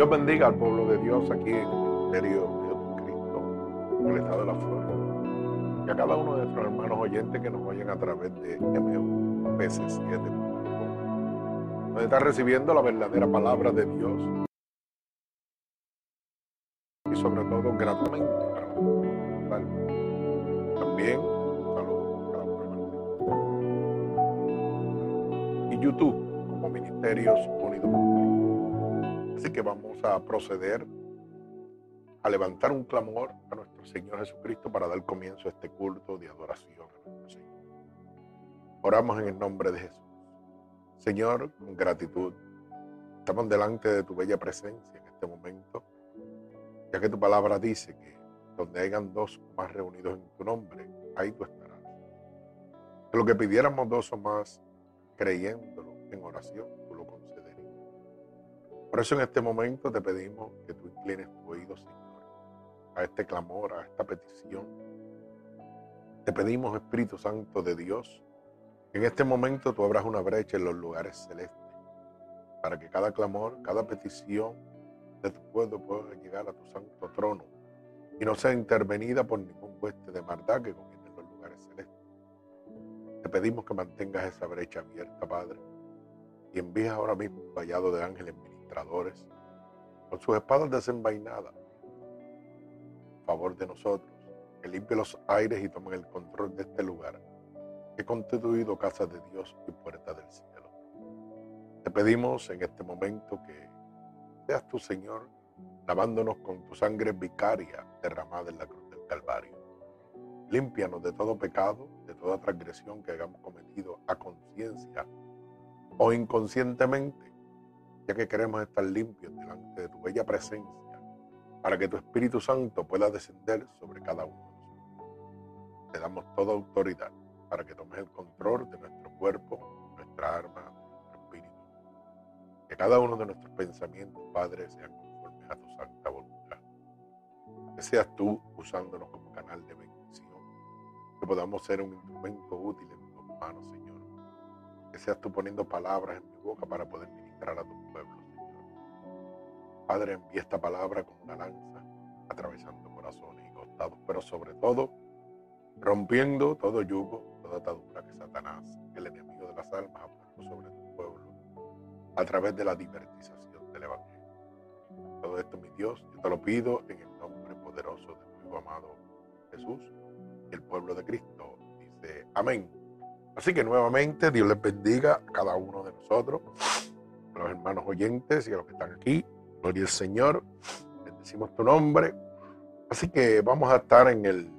Dios bendiga al pueblo de Dios aquí en el Ministerio de Dios de Cristo, en el estado de la Florida. Y a cada uno de nuestros hermanos oyentes que nos oyen a través de MUPC7, donde está recibiendo la verdadera palabra de Dios. A proceder a levantar un clamor a nuestro Señor Jesucristo para dar comienzo a este culto de adoración a nuestro Señor. Oramos en el nombre de Jesús. Señor, con gratitud, estamos delante de tu bella presencia en este momento, ya que tu palabra dice que donde hayan dos o más reunidos en tu nombre, ahí tú estarás. Que lo que pidiéramos dos o más creyéndolo en oración, por eso en este momento te pedimos que tú inclines tu oído, Señor, a este clamor, a esta petición. Te pedimos, Espíritu Santo de Dios, que en este momento tú abras una brecha en los lugares celestes, para que cada clamor, cada petición de tu pueblo pueda llegar a tu santo trono y no sea intervenida por ningún hueste de maldad que en los lugares celestes. Te pedimos que mantengas esa brecha abierta, Padre, y envíes ahora mismo un vallado de ángeles con sus espadas desenvainadas, a favor de nosotros, que limpie los aires y tome el control de este lugar, que he constituido casa de Dios y puerta del cielo. Te pedimos en este momento que seas tu Señor, lavándonos con tu sangre vicaria derramada en la cruz del Calvario. Límpianos de todo pecado, de toda transgresión que hayamos cometido a conciencia o inconscientemente que queremos estar limpios delante de tu bella presencia, para que tu Espíritu Santo pueda descender sobre cada uno de nosotros. Te damos toda autoridad para que tomes el control de nuestro cuerpo, nuestra arma, nuestro espíritu. Que cada uno de nuestros pensamientos, Padre, sean conformes a tu santa voluntad. Que seas tú usándonos como canal de bendición. Que podamos ser un instrumento útil en tus manos, Señor. Que seas tú poniendo palabras en mi boca para poder ministrar a tu pueblo, Señor. Padre, envía esta palabra con una lanza, atravesando corazones y costados, pero sobre todo, rompiendo todo yugo, toda atadura que Satanás, el enemigo de las almas, ha puesto sobre tu pueblo a través de la divertización del Evangelio. Todo esto, mi Dios, yo te lo pido en el nombre poderoso de tu Hijo amado Jesús el pueblo de Cristo. Dice, amén. Así que nuevamente Dios les bendiga a cada uno de nosotros los hermanos oyentes y a los que están aquí. Gloria al Señor. Bendecimos tu nombre. Así que vamos a estar en el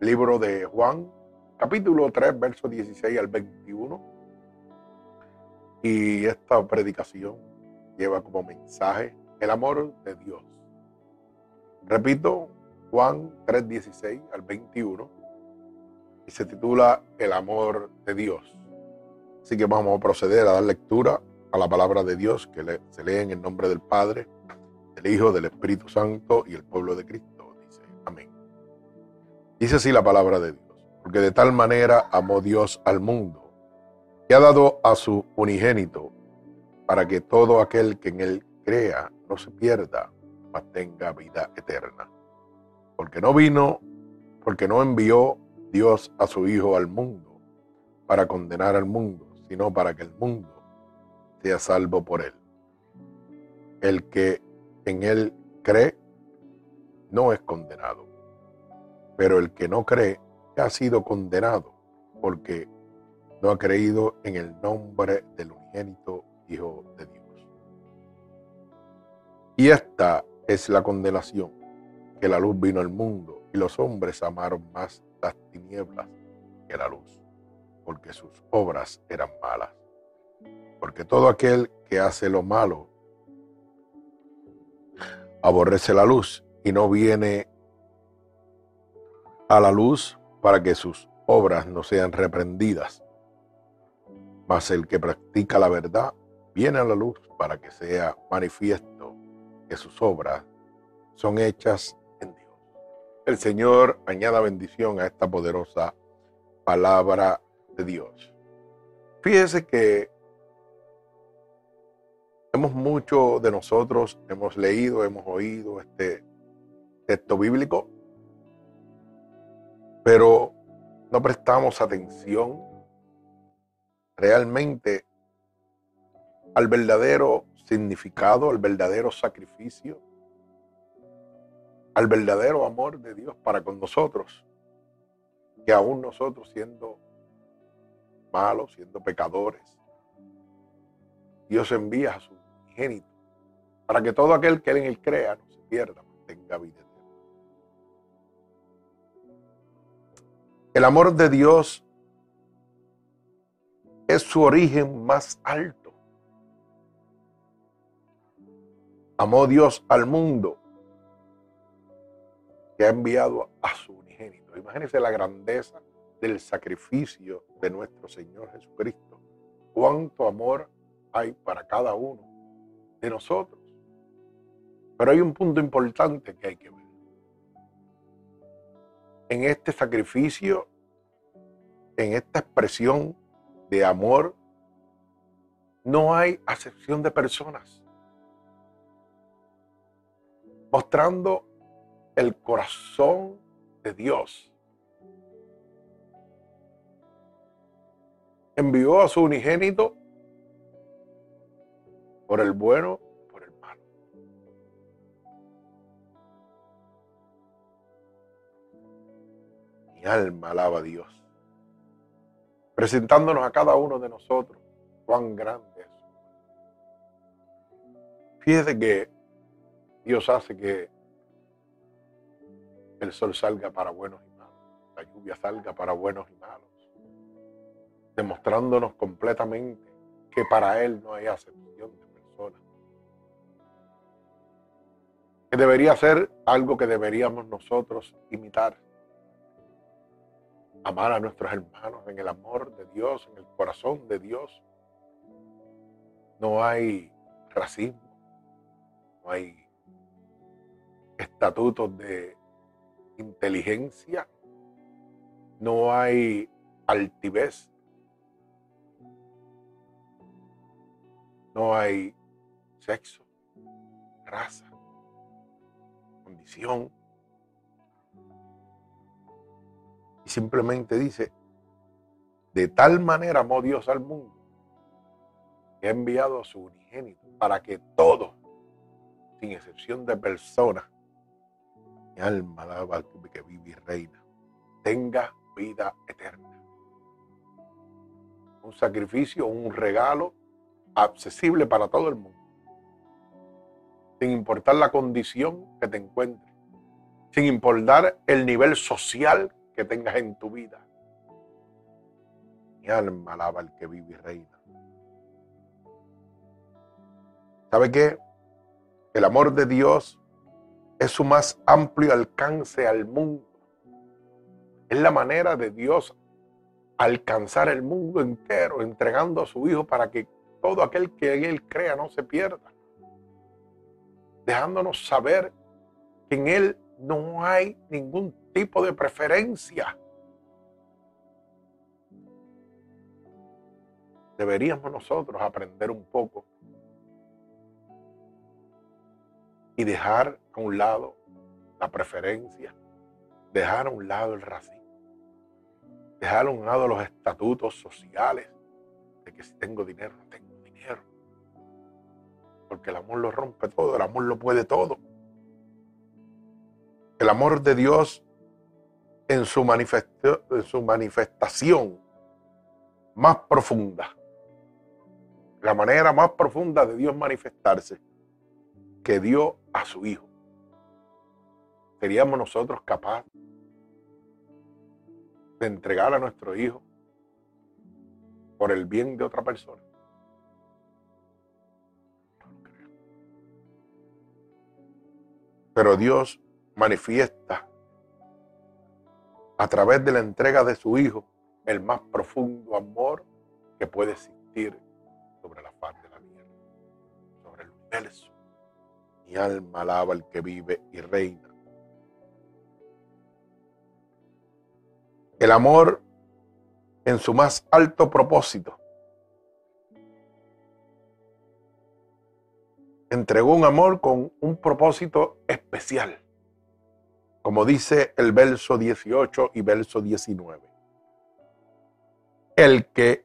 libro de Juan, capítulo 3, versos 16 al 21. Y esta predicación lleva como mensaje el amor de Dios. Repito, Juan 3, 16 al 21. Y se titula El amor de Dios. Así que vamos a proceder a dar lectura a la palabra de Dios que se lee en el nombre del Padre, del Hijo, del Espíritu Santo y el pueblo de Cristo. Dice, amén. Dice así la palabra de Dios, porque de tal manera amó Dios al mundo, que ha dado a su unigénito, para que todo aquel que en él crea no se pierda, mas tenga vida eterna. Porque no vino, porque no envió Dios a su Hijo al mundo para condenar al mundo, sino para que el mundo sea salvo por él. El que en él cree no es condenado, pero el que no cree ha sido condenado porque no ha creído en el nombre del unigénito Hijo de Dios. Y esta es la condenación, que la luz vino al mundo y los hombres amaron más las tinieblas que la luz, porque sus obras eran malas porque todo aquel que hace lo malo aborrece la luz y no viene a la luz para que sus obras no sean reprendidas. Mas el que practica la verdad viene a la luz para que sea manifiesto que sus obras son hechas en Dios. El Señor añada bendición a esta poderosa palabra de Dios. Fíjese que hemos mucho de nosotros, hemos leído, hemos oído este texto bíblico, pero no prestamos atención realmente al verdadero significado, al verdadero sacrificio, al verdadero amor de Dios para con nosotros, que aún nosotros siendo malos, siendo pecadores, Dios envía a su para que todo aquel que en él crea no se pierda, tenga vida eterna. El amor de Dios es su origen más alto. Amó Dios al mundo que ha enviado a su unigénito. Imagínense la grandeza del sacrificio de nuestro Señor Jesucristo. Cuánto amor hay para cada uno de nosotros. Pero hay un punto importante que hay que ver. En este sacrificio, en esta expresión de amor, no hay acepción de personas. Mostrando el corazón de Dios. Envió a su unigénito por el bueno, por el malo. Mi alma alaba a Dios, presentándonos a cada uno de nosotros cuán grande es. Fíjese que Dios hace que el sol salga para buenos y malos, la lluvia salga para buenos y malos, demostrándonos completamente que para Él no hay acepción Que debería ser algo que deberíamos nosotros imitar. Amar a nuestros hermanos en el amor de Dios, en el corazón de Dios. No hay racismo, no hay estatutos de inteligencia, no hay altivez, no hay sexo, raza, Y simplemente dice, de tal manera amó Dios al mundo que ha enviado a su unigénito para que todos, sin excepción de personas, mi alma alaba que vive y reina, tenga vida eterna. Un sacrificio, un regalo accesible para todo el mundo. Sin importar la condición que te encuentres. Sin importar el nivel social que tengas en tu vida. Mi alma alaba al que vive y reina. ¿Sabe qué? El amor de Dios es su más amplio alcance al mundo. Es la manera de Dios alcanzar el mundo entero, entregando a su Hijo para que todo aquel que en Él crea no se pierda. Dejándonos saber que en Él no hay ningún tipo de preferencia. Deberíamos nosotros aprender un poco y dejar a un lado la preferencia, dejar a un lado el racismo, dejar a un lado los estatutos sociales de que si tengo dinero, no tengo. Porque el amor lo rompe todo, el amor lo puede todo. El amor de Dios en su, manifestación más profunda, la manera más profunda de Dios manifestarse, que dio a su Hijo. ¿Seríamos nosotros capaces de entregar a nuestro Hijo por el bien de otra persona? Pero Dios manifiesta a través de la entrega de su Hijo el más profundo amor que puede existir sobre la faz de la tierra, sobre el universo. Mi alma alaba al que vive y reina. El amor en su más alto propósito entregó un amor con un propósito especial, como dice el verso 18 y verso 19. El que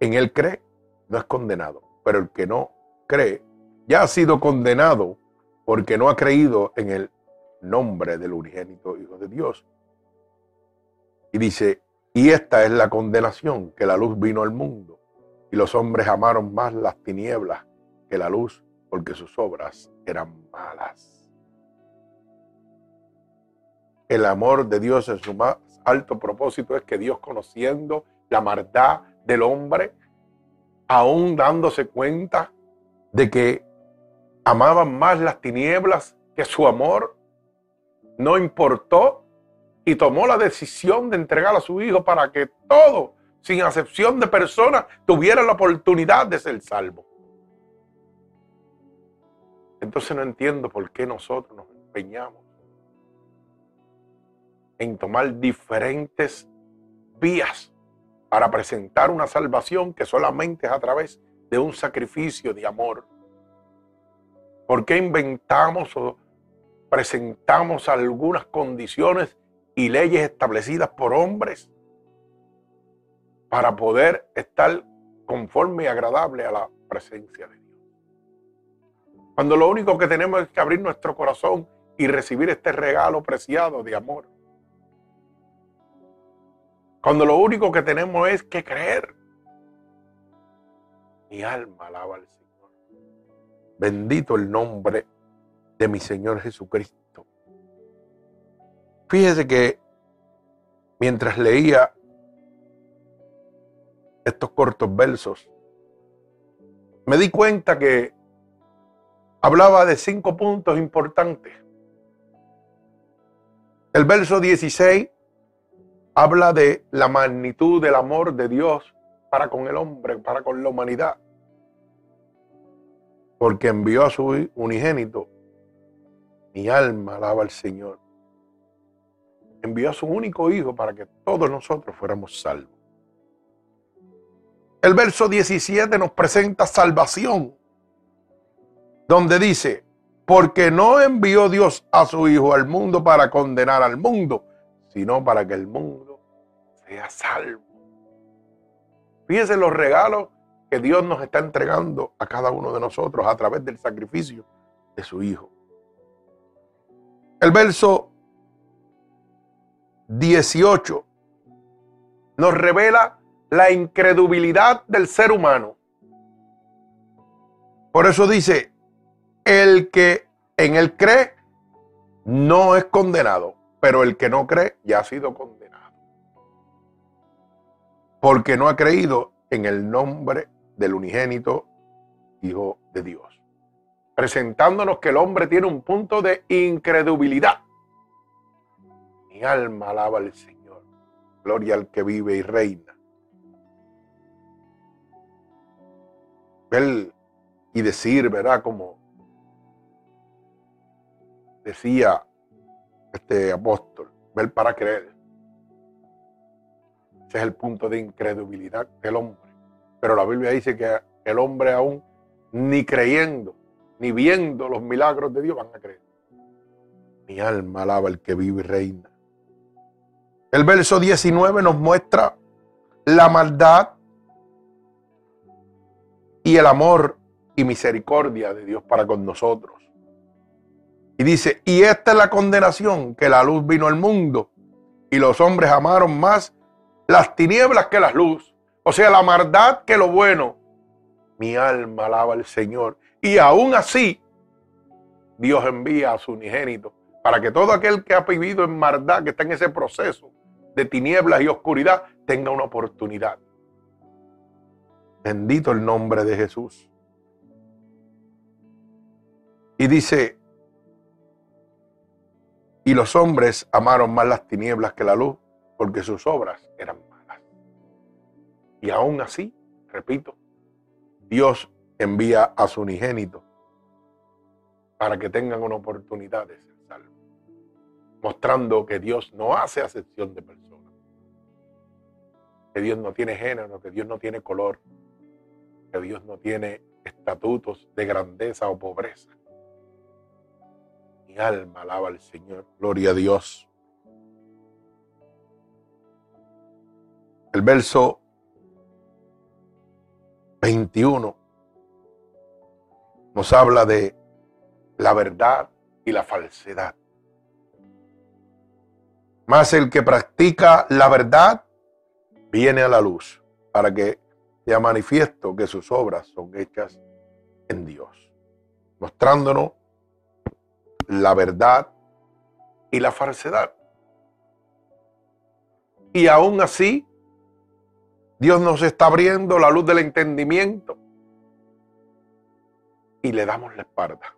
en él cree no es condenado, pero el que no cree ya ha sido condenado porque no ha creído en el nombre del unigénito Hijo de Dios. Y dice, y esta es la condenación, que la luz vino al mundo, y los hombres amaron más las tinieblas que la luz, porque sus obras eran malas. El amor de Dios en su más alto propósito es que Dios conociendo la maldad del hombre, aún dándose cuenta de que amaban más las tinieblas que su amor, no importó y tomó la decisión de entregar a su hijo para que todo, sin excepción de personas, tuviera la oportunidad de ser salvo. Entonces no entiendo por qué nosotros nos empeñamos en tomar diferentes vías para presentar una salvación que solamente es a través de un sacrificio de amor. ¿Por qué inventamos o presentamos algunas condiciones y leyes establecidas por hombres para poder estar conforme y agradable a la presencia de Dios? Cuando lo único que tenemos es que abrir nuestro corazón y recibir este regalo preciado de amor. Cuando lo único que tenemos es que creer. Mi alma alaba al Señor. Bendito el nombre de mi Señor Jesucristo. Fíjese que mientras leía estos cortos versos, me di cuenta que hablaba de cinco puntos importantes. El verso 16 habla de la magnitud del amor de Dios para con el hombre, para con la humanidad. Porque envió a su unigénito. Mi alma alaba al Señor. Envió a su único hijo para que todos nosotros fuéramos salvos. El verso 17 nos presenta salvación donde dice, porque no envió Dios a su Hijo al mundo para condenar al mundo, sino para que el mundo sea salvo. Fíjense los regalos que Dios nos está entregando a cada uno de nosotros a través del sacrificio de su Hijo. El verso 18 nos revela la incredulidad del ser humano. Por eso dice, el que en él cree no es condenado, pero el que no cree ya ha sido condenado. Porque no ha creído en el nombre del unigénito Hijo de Dios. Presentándonos que el hombre tiene un punto de incredulidad. Mi alma alaba al Señor. Gloria al que vive y reina. Ver y decir, ¿verdad? Como decía este apóstol, ver para creer. Ese es el punto de incredulidad del hombre. Pero la Biblia dice que el hombre aún ni creyendo, ni viendo los milagros de Dios van a creer. Mi alma alaba el que vive y reina. El verso 19 nos muestra la maldad y el amor y misericordia de Dios para con nosotros. Y dice, y esta es la condenación, que la luz vino al mundo y los hombres amaron más las tinieblas que la luz. O sea, la maldad que lo bueno. Mi alma alaba al Señor. Y aún así, Dios envía a su unigénito para que todo aquel que ha vivido en maldad, que está en ese proceso de tinieblas y oscuridad, tenga una oportunidad. Bendito el nombre de Jesús. Y dice, y los hombres amaron más las tinieblas que la luz, porque sus obras eran malas. Y aún así, repito, Dios envía a su unigénito para que tengan una oportunidad de ser salvos, mostrando que Dios no hace acepción de personas, que Dios no tiene género, que Dios no tiene color, que Dios no tiene estatutos de grandeza o pobreza. Alma alaba al Señor. Gloria a Dios. El verso 21 nos habla de la verdad y la falsedad. Mas el que practica la verdad viene a la luz para que sea manifiesto que sus obras son hechas en Dios, mostrándonos la verdad y la falsedad. Y aún así, Dios nos está abriendo la luz del entendimiento y le damos la espalda.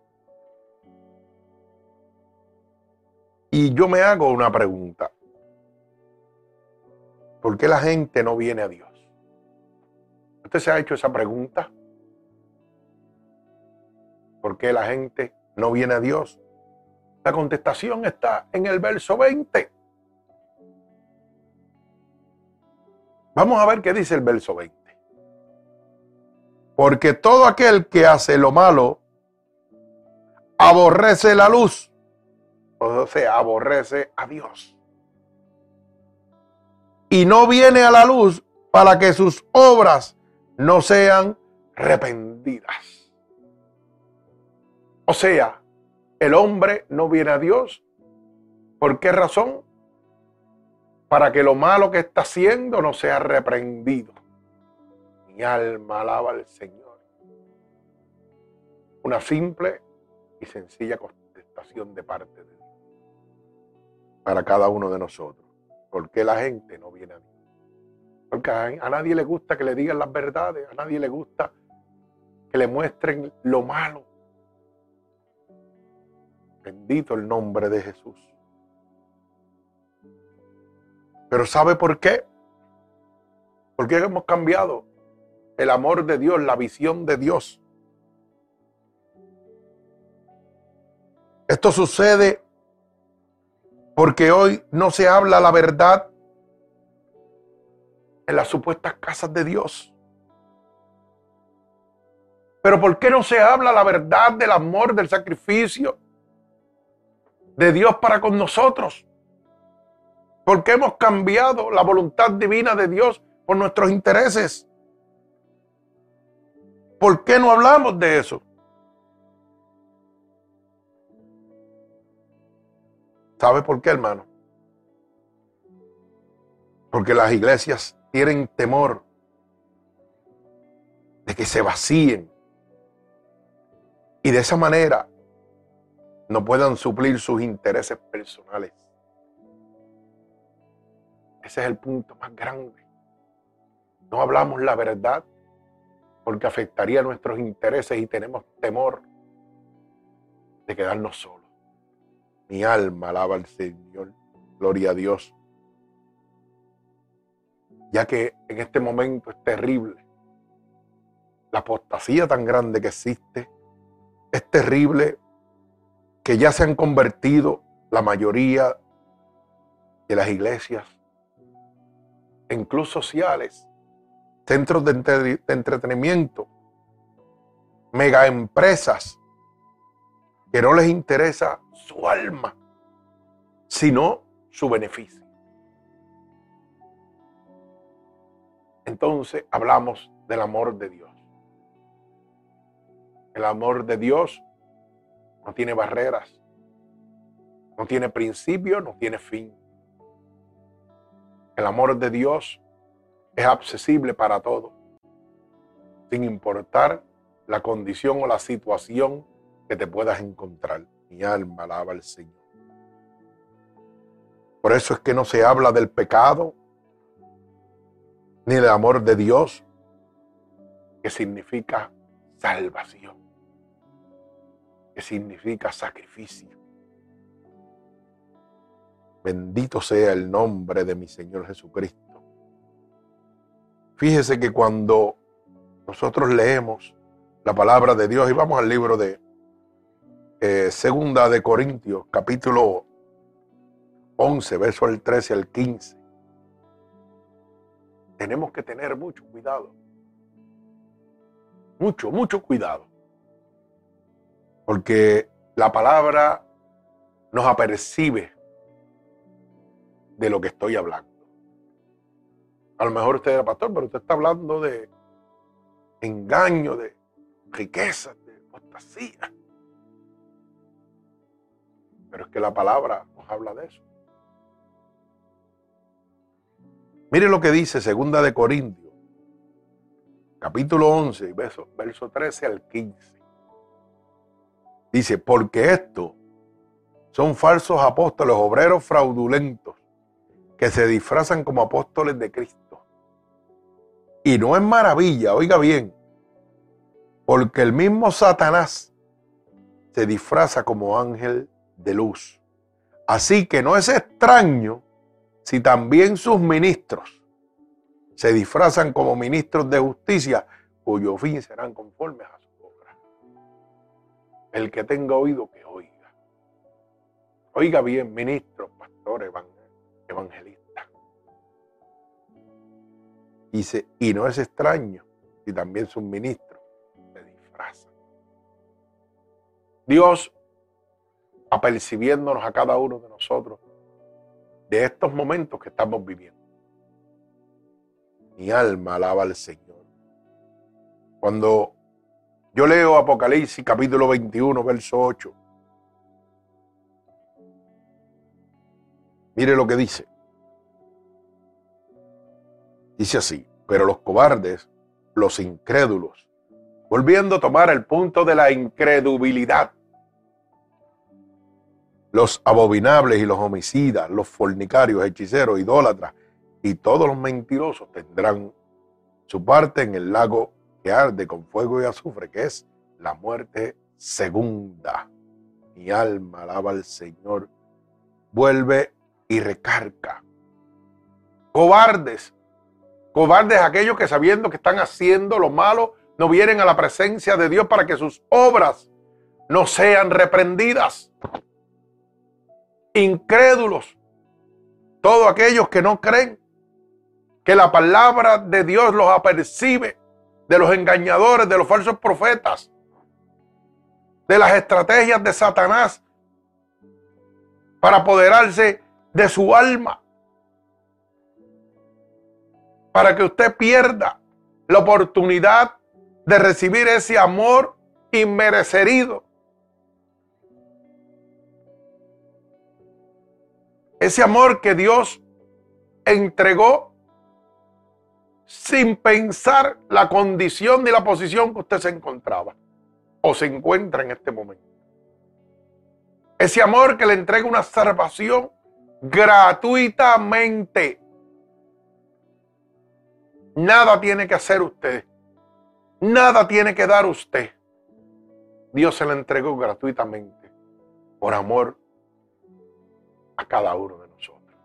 Y yo me hago una pregunta. ¿Por qué la gente no viene a Dios? ¿Usted se ha hecho esa pregunta? ¿Por qué la gente no viene a Dios? La contestación está en el verso 20. Vamos a ver qué dice el verso 20. Porque todo aquel que hace lo malo aborrece la luz o sea, aborrece a Dios. Y no viene a la luz para que sus obras no sean arrepentidas. O sea, el hombre no viene a Dios. ¿Por qué razón? Para que lo malo que está haciendo no sea reprendido. Mi alma alaba al Señor. Una simple y sencilla contestación de parte de Dios para cada uno de nosotros. ¿Por qué la gente no viene a Dios? Porque a, nadie le gusta que le digan las verdades, a nadie le gusta que le muestren lo malo. Bendito el nombre de Jesús. Pero ¿sabe por qué? Porque hemos cambiado el amor de Dios, la visión de Dios. Esto sucede porque hoy no se habla la verdad en las supuestas casas de Dios. Pero ¿por qué no se habla la verdad del amor, del sacrificio de Dios para con nosotros? Porque hemos cambiado la voluntad divina de Dios por nuestros intereses. ¿Por qué no hablamos de eso? ¿Sabe por qué, hermano? Porque las iglesias tienen temor de que se vacíen y de esa manera no puedan suplir sus intereses personales. Ese es el punto más grande. No hablamos la verdad porque afectaría nuestros intereses y tenemos temor de quedarnos solos. Mi alma alaba al Señor. Gloria a Dios. Ya que en este momento es terrible. La apostasía tan grande que existe. Es terrible que ya se han convertido la mayoría de las iglesias en clubes sociales, centros de, de entretenimiento, mega empresas que no les interesa su alma, sino su beneficio. Entonces hablamos del amor de Dios. El amor de Dios no tiene barreras, no tiene principio, no tiene fin. El amor de Dios es accesible para todos, sin importar la condición o la situación que te puedas encontrar. Mi alma alaba al Señor. Por eso es que no se habla del pecado ni del amor de Dios, que significa salvación, que significa sacrificio. Bendito sea el nombre de mi Señor Jesucristo. Fíjese que cuando nosotros leemos la palabra de Dios y vamos al libro de eh, segunda de Corintios, capítulo 11, verso del 13 al 15. Tenemos que tener mucho cuidado. Mucho, mucho cuidado. Porque la palabra nos apercibe de lo que estoy hablando. A lo mejor usted era pastor, pero usted está hablando de engaño, de riqueza, de apostasía. Pero es que la palabra nos habla de eso. Mire lo que dice Segunda de Corintios, capítulo 11, verso, verso 13 al 15. Dice, porque esto son falsos apóstoles, obreros fraudulentos, que se disfrazan como apóstoles de Cristo. Y no es maravilla, oiga bien, porque el mismo Satanás se disfraza como ángel de luz. Así que no es extraño si también sus ministros se disfrazan como ministros de justicia, cuyo fin serán conformes a su. El que tenga oído, que oiga. Oiga bien, ministros, pastores, evangelistas. Dice, y no es extraño si también sus ministros se disfrazan. Dios apercibiéndonos a cada uno de nosotros de estos momentos que estamos viviendo. Mi alma alaba al Señor. Cuando yo leo Apocalipsis capítulo 21, verso 8, mire lo que dice. Dice así, pero los cobardes, los incrédulos, volviendo a tomar el punto de la incredulidad, los abominables y los homicidas, los fornicarios, hechiceros, idólatras y todos los mentirosos tendrán su parte en el lago que arde con fuego y azufre, que es la muerte segunda. Mi alma alaba al Señor. Vuelve y recarga. Cobardes, cobardes aquellos que sabiendo que están haciendo lo malo, no vienen a la presencia de Dios para que sus obras no sean reprendidas incrédulos, todos aquellos que no creen que la palabra de Dios los apercibe de los engañadores, de los falsos profetas, de las estrategias de Satanás para apoderarse de su alma, para que usted pierda la oportunidad de recibir ese amor inmerecido. Ese amor que Dios entregó sin pensar la condición ni la posición que usted se encontraba o se encuentra en este momento. Ese amor que le entrega una salvación gratuitamente. Nada tiene que hacer usted. Nada tiene que dar usted. Dios se le entregó gratuitamente por amor a cada uno de nosotros,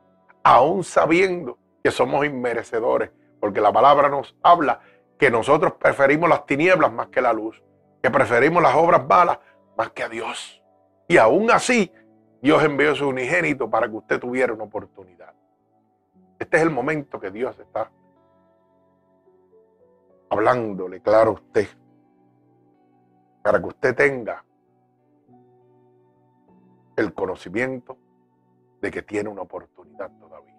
aún sabiendo que somos inmerecedores, porque la palabra nos habla que nosotros preferimos las tinieblas más que la luz, que preferimos las obras malas más que a Dios. Y aún así, Dios envió su unigénito para que usted tuviera una oportunidad. Este es el momento que Dios está hablándole claro a usted, para que usted tenga el conocimiento de que tiene una oportunidad todavía.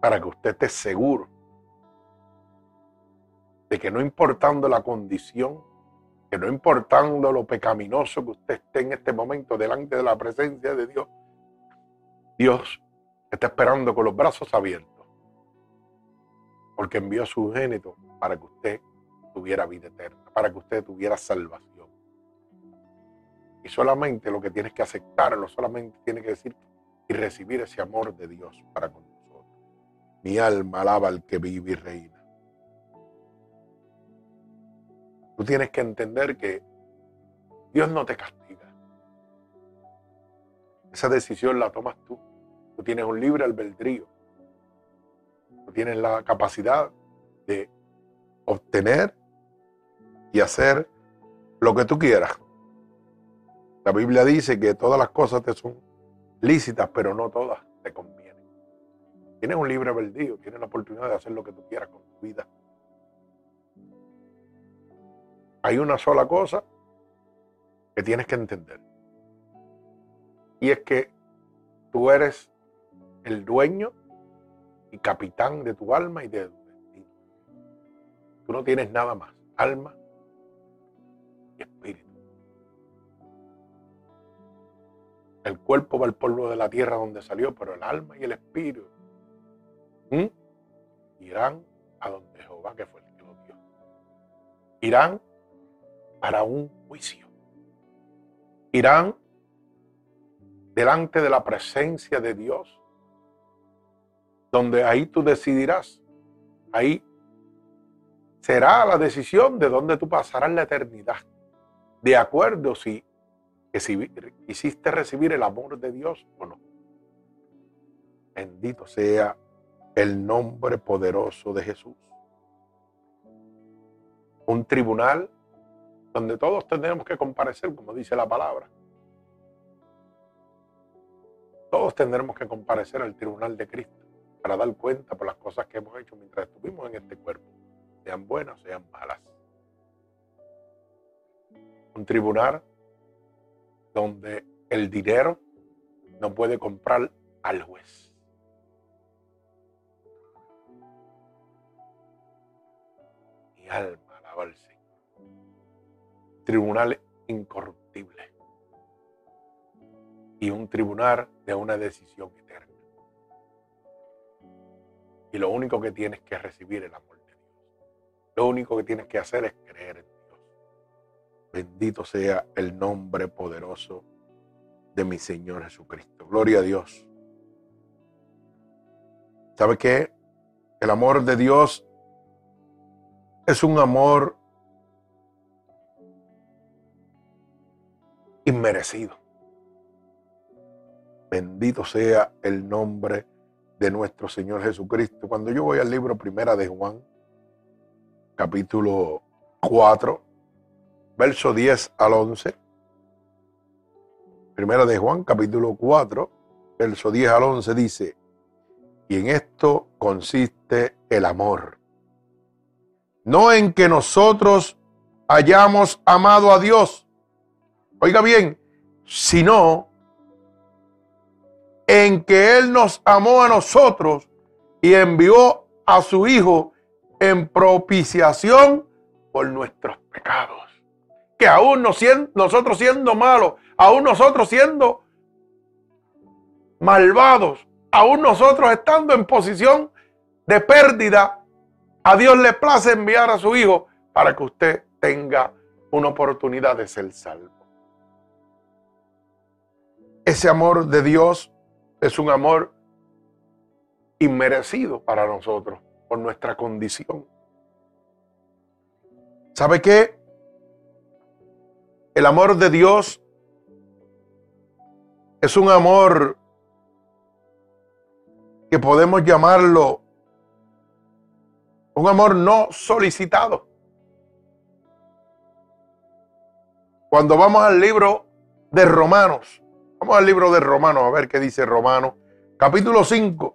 Para que usted esté seguro de que no importando la condición, que no importando lo pecaminoso que usted esté en este momento delante de la presencia de Dios, Dios está esperando con los brazos abiertos, porque envió a su génito para que usted tuviera vida eterna, para que usted tuviera salvación. Y solamente lo que tienes que aceptarlo, solamente tienes que decir y recibir ese amor de Dios para con nosotros. Mi alma alaba al que vive y reina. Tú tienes que entender que Dios no te castiga. Esa decisión la tomas tú. Tú tienes un libre albedrío. Tú tienes la capacidad de obtener y hacer lo que tú quieras. La Biblia dice que todas las cosas te son lícitas, pero no todas te convienen. Tienes un libre albedrío, tienes la oportunidad de hacer lo que tú quieras con tu vida. Hay una sola cosa que tienes que entender. Y es que tú eres el dueño y capitán de tu alma y de tu destino. Tú no tienes nada más, alma y espíritu. El cuerpo va al polvo de la tierra donde salió, pero el alma y el espíritu irán a donde Jehová, que fue el que lo dio. Irán para un juicio. Irán delante de la presencia de Dios, donde ahí tú decidirás. Ahí será la decisión de dónde tú pasarás la eternidad. De acuerdo si, si quisiste recibir el amor de Dios o no. Bendito sea el nombre poderoso de Jesús. Un tribunal donde todos tendremos que comparecer, como dice la palabra. Todos tendremos que comparecer al tribunal de Cristo para dar cuenta por las cosas que hemos hecho mientras estuvimos en este cuerpo, sean buenas o sean malas. Un tribunal donde el dinero no puede comprar al juez. Alma alaba al Señor. Tribunal incorruptible y un tribunal de una decisión eterna. Y lo único que tienes que recibir el amor de Dios. Lo único que tienes que hacer es creer en Dios. Bendito sea el nombre poderoso de mi Señor Jesucristo. Gloria a Dios. ¿Sabe qué? El amor de Dios es un amor inmerecido. Bendito sea el nombre de nuestro Señor Jesucristo. Cuando yo voy al libro Primera de Juan, capítulo 4, verso 10 al 11. Primera de Juan, capítulo 4, verso 10 al 11 dice, y en esto consiste el amor. No en que nosotros hayamos amado a Dios, oiga bien, sino en que Él nos amó a nosotros y envió a su Hijo en propiciación por nuestros pecados. Que aún nosotros siendo malos, aún nosotros siendo malvados, aún nosotros estando en posición de pérdida, a Dios le place enviar a su Hijo para que usted tenga una oportunidad de ser salvo. Ese amor de Dios es un amor inmerecido para nosotros por nuestra condición. ¿Sabe qué? El amor de Dios es un amor que podemos llamarlo un amor no solicitado. Cuando vamos al libro de Romanos, Vamos al libro de Romanos a ver qué dice Romanos, capítulo 5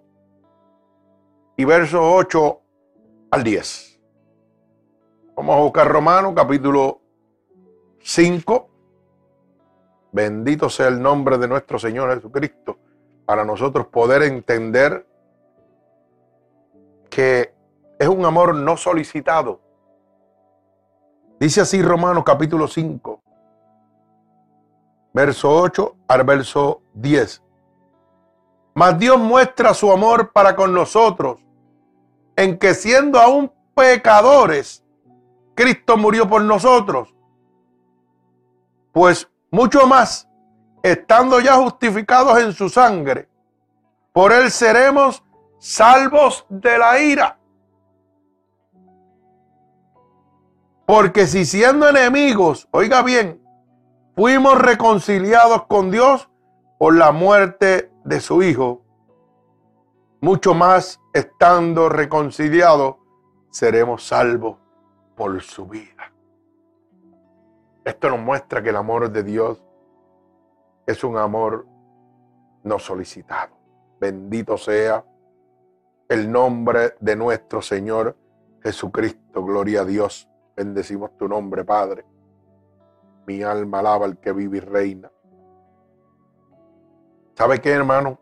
y versos 8 al 10. Vamos a buscar Romanos, capítulo 5. Bendito sea el nombre de nuestro Señor Jesucristo para nosotros poder entender que es un amor no solicitado. Dice así Romanos capítulo 5, verso 8 al verso 10. Mas Dios muestra su amor para con nosotros en que siendo aún pecadores, Cristo murió por nosotros. Pues mucho más, estando ya justificados en su sangre, por él seremos salvos de la ira. Porque si siendo enemigos, oiga bien, fuimos reconciliados con Dios por la muerte de su Hijo. Mucho más estando reconciliados, seremos salvos por su vida. Esto nos muestra que el amor de Dios es un amor no solicitado. Bendito sea el nombre de nuestro Señor Jesucristo. Gloria a Dios. Bendecimos tu nombre, Padre. Mi alma alaba al que vive y reina. ¿Sabe qué, hermano?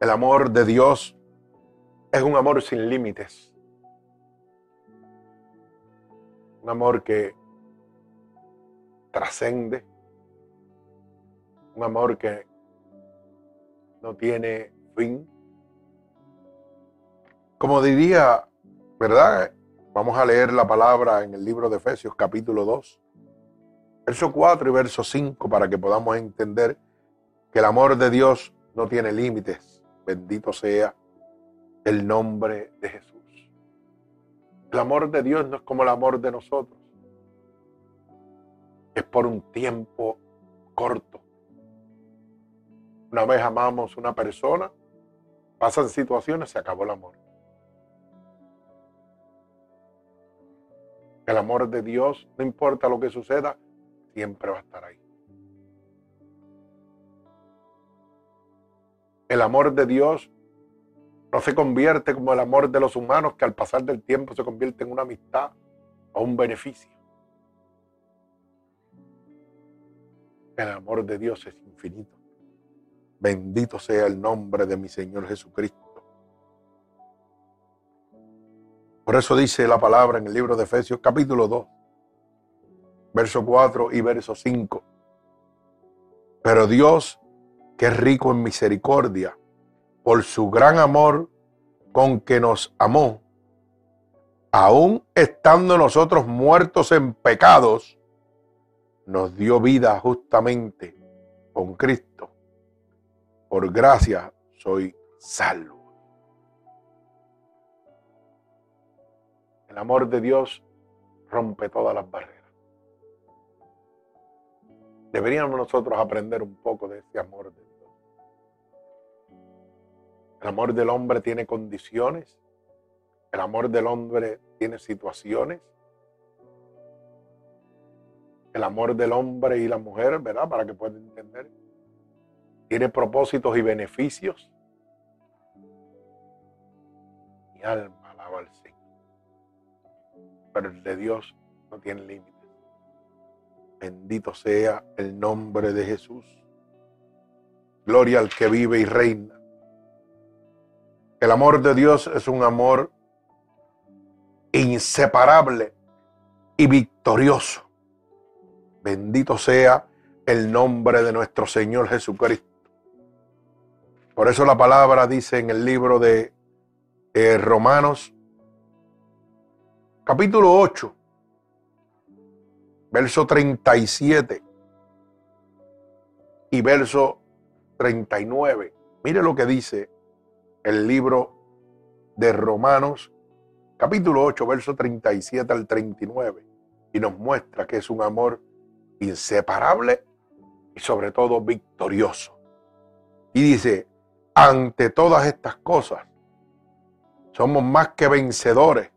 El amor de Dios es un amor sin límites. Un amor que trascende. Un amor que no tiene fin. Como diría, ¿verdad? Vamos a leer la palabra en el libro de Efesios capítulo 2, verso 4 y verso 5 para que podamos entender que el amor de Dios no tiene límites. Bendito sea el nombre de Jesús. El amor de Dios no es como el amor de nosotros. Es por un tiempo corto. Una vez amamos una persona, pasan situaciones, se acabó el amor. El amor de Dios, no importa lo que suceda, siempre va a estar ahí. El amor de Dios no se convierte como el amor de los humanos que al pasar del tiempo se convierte en una amistad o un beneficio. El amor de Dios es infinito. Bendito sea el nombre de mi Señor Jesucristo. Por eso dice la palabra en el libro de Efesios capítulo 2, verso 4 y verso 5. Pero Dios, que es rico en misericordia, por su gran amor con que nos amó, aún estando nosotros muertos en pecados, nos dio vida justamente con Cristo. Por gracia soy salvo. El amor de Dios rompe todas las barreras. Deberíamos nosotros aprender un poco de ese amor de Dios. El amor del hombre tiene condiciones. El amor del hombre tiene situaciones. El amor del hombre y la mujer, ¿verdad? Para que puedan entender. Tiene propósitos y beneficios. Mi alma alaba al Señor pero el de Dios no tiene límites. Bendito sea el nombre de Jesús. Gloria al que vive y reina. El amor de Dios es un amor inseparable y victorioso. Bendito sea el nombre de nuestro Señor Jesucristo. Por eso la palabra dice en el libro de eh, Romanos capítulo 8, verso 37 y verso 39. Mire lo que dice el libro de Romanos, capítulo 8, verso 37 al 39, y nos muestra que es un amor inseparable y sobre todo victorioso. Y dice, ante todas estas cosas, somos más que vencedores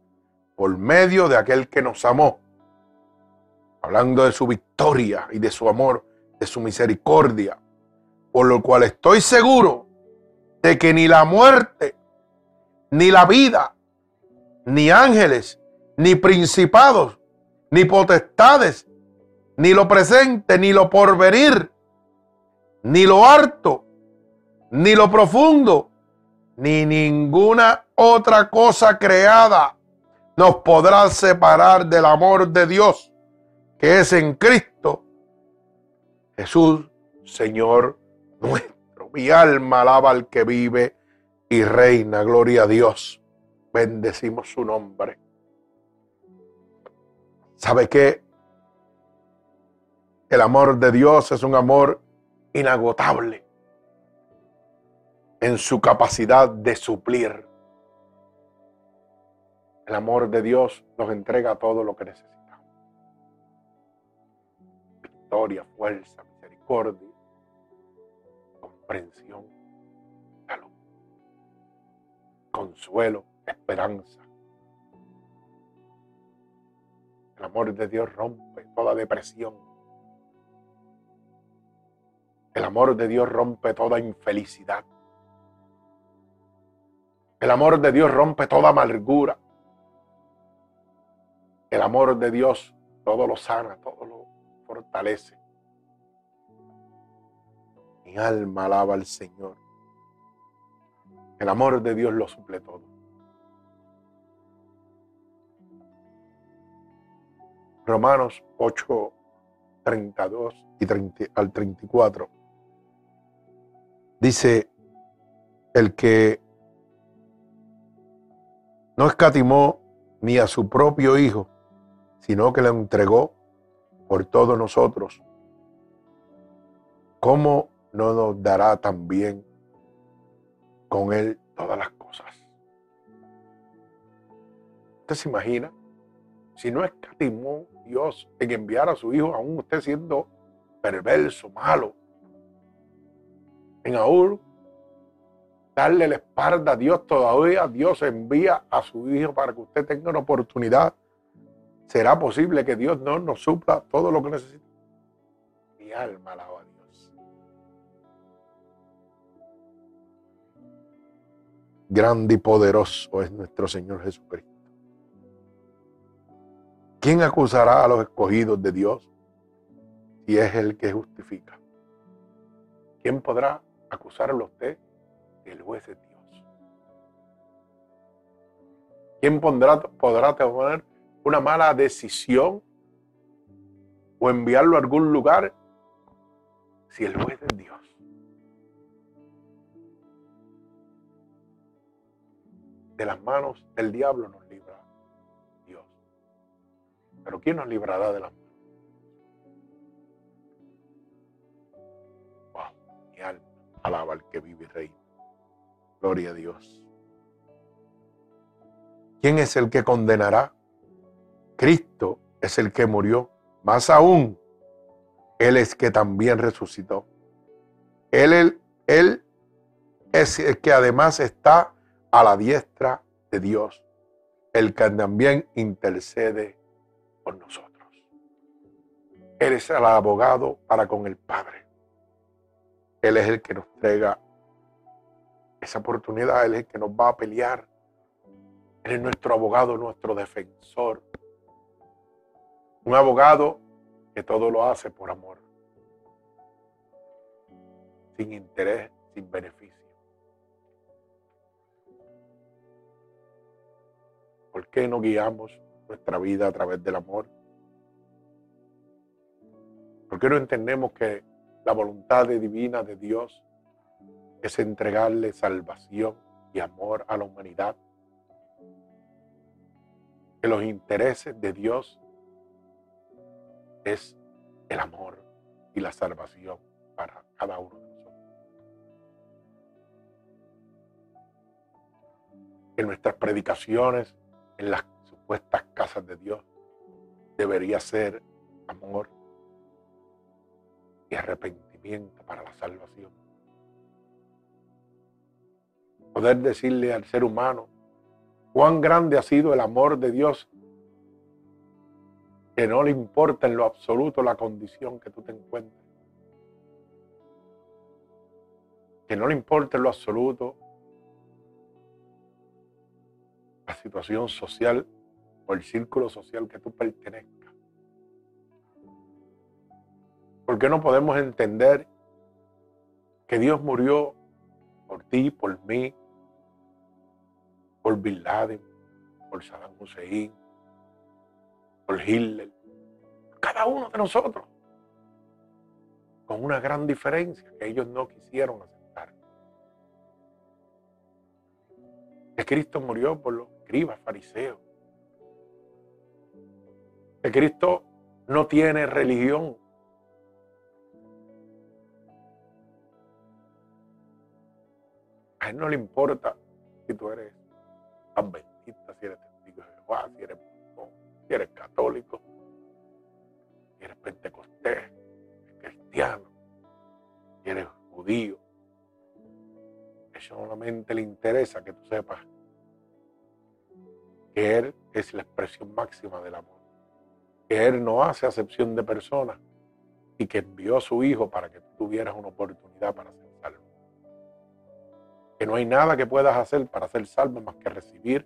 por medio de aquel que nos amó. Hablando de su victoria y de su amor, de su misericordia. Por lo cual estoy seguro de que ni la muerte, ni la vida, ni ángeles, ni principados, ni potestades, ni lo presente, ni lo porvenir, ni lo harto, ni lo profundo, ni ninguna otra cosa creada nos podrá separar del amor de Dios que es en Cristo Jesús, Señor nuestro. Mi alma alaba al que vive y reina. Gloria a Dios. Bendecimos su nombre. ¿Sabe qué? El amor de Dios es un amor inagotable en su capacidad de suplir el amor de Dios nos entrega todo lo que necesitamos. Victoria, fuerza, misericordia, comprensión, salud, consuelo, esperanza. El amor de Dios rompe toda depresión. El amor de Dios rompe toda infelicidad. El amor de Dios rompe toda amargura. El amor de Dios todo lo sana, todo lo fortalece. Mi alma alaba al Señor. El amor de Dios lo suple todo. Romanos 8, 32 y 30, al 34. Dice, el que no escatimó ni a su propio Hijo, sino que le entregó por todos nosotros, ¿cómo no nos dará también con Él todas las cosas? ¿Usted se imagina? Si no escatimó Dios en enviar a su Hijo, aún usted siendo perverso, malo, en aún darle la espalda a Dios todavía, Dios envía a su Hijo para que usted tenga una oportunidad. ¿Será posible que Dios no nos supla todo lo que necesita? Mi alma alaba a Dios. Grande y poderoso es nuestro Señor Jesucristo. ¿Quién acusará a los escogidos de Dios si es el que justifica? ¿Quién podrá acusarlo a usted el juez es Dios. ¿Quién pondrá, podrá tomar una mala decisión o enviarlo a algún lugar si el juez es Dios? De las manos del diablo nos libra Dios. Pero ¿quién nos librará de las manos? Wow, mi alma alaba al que vive y. Gloria a Dios. ¿Quién es el que condenará? Cristo es el que murió. Más aún, Él es que también resucitó. Él, él, es el que además está a la diestra de Dios, el que también intercede por nosotros. Él es el abogado para con el Padre. Él es el que nos entrega esa oportunidad Él es el que nos va a pelear. Él es nuestro abogado, nuestro defensor. Un abogado que todo lo hace por amor. Sin interés, sin beneficio. ¿Por qué no guiamos nuestra vida a través del amor? ¿Por qué no entendemos que la voluntad divina de Dios es entregarle salvación y amor a la humanidad. Que los intereses de Dios es el amor y la salvación para cada uno de nosotros. En nuestras predicaciones, en las supuestas casas de Dios, debería ser amor y arrepentimiento para la salvación poder decirle al ser humano cuán grande ha sido el amor de Dios, que no le importa en lo absoluto la condición que tú te encuentres, que no le importa en lo absoluto la situación social o el círculo social que tú pertenezcas. Porque no podemos entender que Dios murió por ti, por mí, por Bin Laden, por Saddam Hussein, Hitler, cada uno de nosotros, con una gran diferencia que ellos no quisieron aceptar. Que Cristo murió por los escribas, fariseos. Que Cristo no tiene religión. A él no le importa si tú eres adventista, si eres testigo de Jehová, si eres, si eres católico, si eres pentecostés, cristiano, si eres judío. Eso solamente le interesa que tú sepas que Él es la expresión máxima del amor. Que Él no hace acepción de personas y que envió a su Hijo para que tú tuvieras una oportunidad para ser salvo. que no hay nada que puedas hacer para ser salvo más que recibir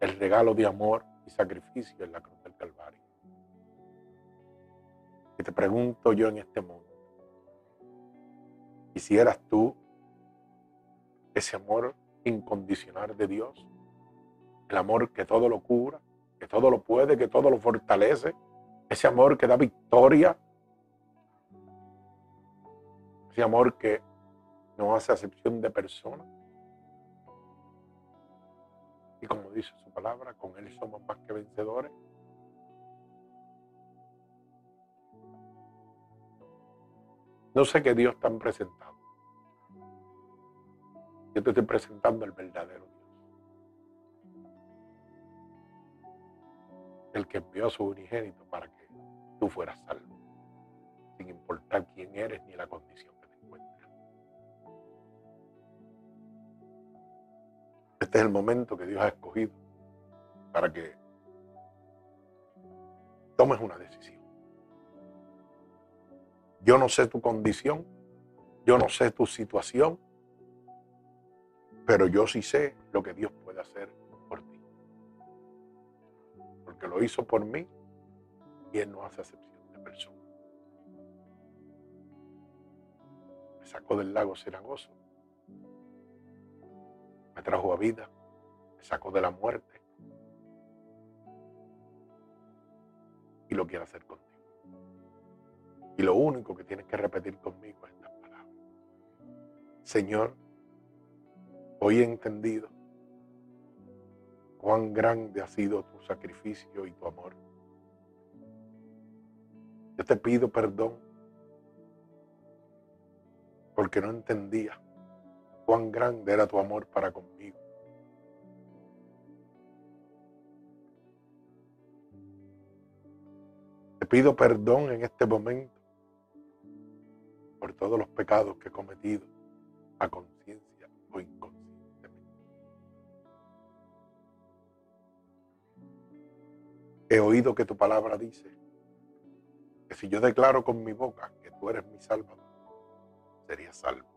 el regalo de amor y sacrificio en la cruz del Calvario. Y te pregunto yo en este mundo, ¿quisieras tú ese amor incondicional de Dios? El amor que todo lo cura, que todo lo puede, que todo lo fortalece. Ese amor que da victoria. Ese amor que no hace acepción de personas. Y como dice su palabra, con Él somos más que vencedores. No sé qué Dios han presentado. Yo te estoy presentando el verdadero Dios. El que envió a su unigénito para que tú fueras salvo. Sin importar quién eres ni la condición Este es el momento que Dios ha escogido para que tomes una decisión. Yo no sé tu condición, yo no sé tu situación, pero yo sí sé lo que Dios puede hacer por ti. Porque lo hizo por mí y Él no hace excepción de persona. Me sacó del lago cenagoso. Me trajo a vida. Me sacó de la muerte. Y lo quiere hacer contigo. Y lo único que tienes que repetir conmigo es estas palabras. Señor, Hoy he entendido cuán grande ha sido tu sacrificio y tu amor. Yo te pido perdón porque no entendía cuán grande era tu amor para conmigo. Te pido perdón en este momento por todos los pecados que he cometido a conciencia o inconsciencia. He oído que tu palabra dice que si yo declaro con mi boca que tú eres mi salvador, sería salvo.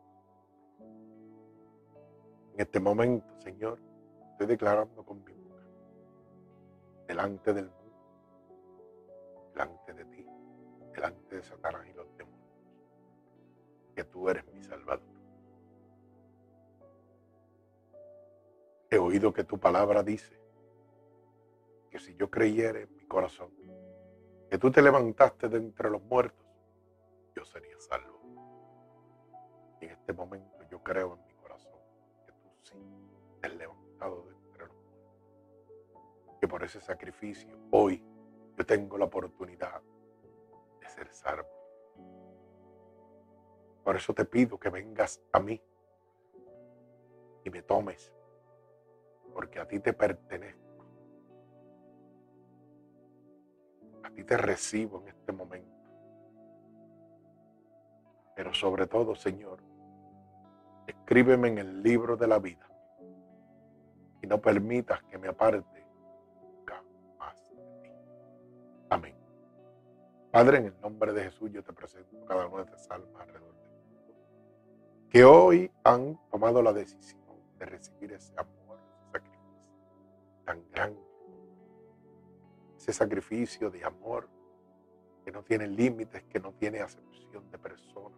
En este momento, Señor, estoy declarando con mi boca, delante del mundo, delante de ti, delante de Satanás y los demonios, que tú eres mi salvador. He oído que tu palabra dice que si yo creyera en mi corazón que tú te levantaste de entre los muertos, yo sería salvo. Y en este momento yo creo en has levantado de entre los muertos. Que por ese sacrificio hoy yo tengo la oportunidad de ser salvo. Por eso te pido que vengas a mí y me tomes, porque a ti te pertenezco y te recibo en este momento. Pero sobre todo, Señor, escríbeme en el libro de la vida no permitas que me aparte nunca más de ti. Amén. Padre, en el nombre de Jesús yo te presento cada una de estas almas alrededor del mundo que hoy han tomado la decisión de recibir ese amor, ese sacrificio tan grande ese sacrificio de amor que no tiene límites, que no tiene acepción de personas.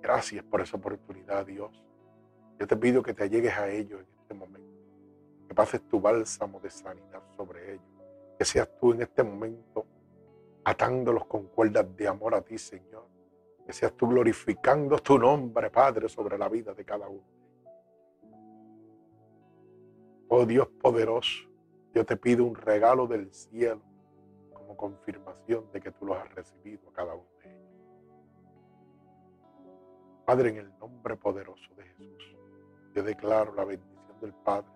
Gracias por esa oportunidad, Dios. Yo te pido que te llegues a ellos en este momento, que pases tu bálsamo de sanidad sobre ellos, que seas tú en este momento atándolos con cuerdas de amor a ti, Señor, que seas tú glorificando tu nombre, Padre, sobre la vida de cada uno. Oh Dios poderoso, yo te pido un regalo del cielo como confirmación de que tú los has recibido a cada uno de ellos. Padre, en el nombre poderoso de Jesús, yo declaro la bendición del Padre,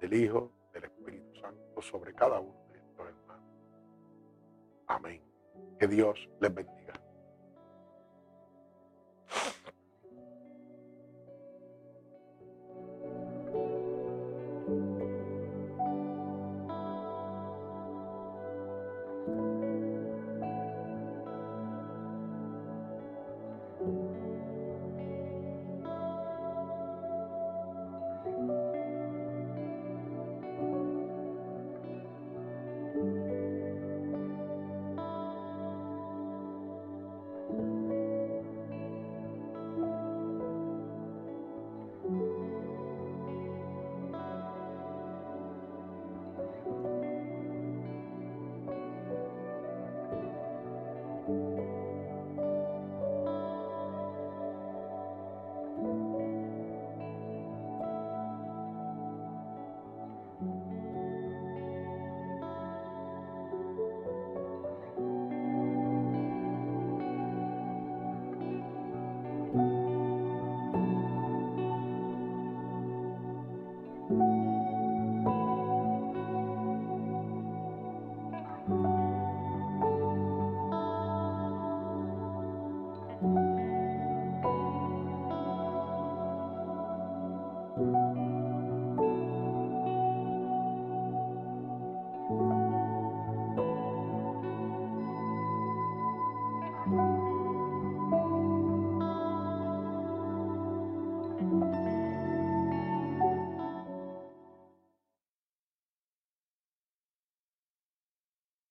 del Hijo, del Espíritu Santo sobre cada uno de estos hermanos. Amén. Que Dios les bendiga.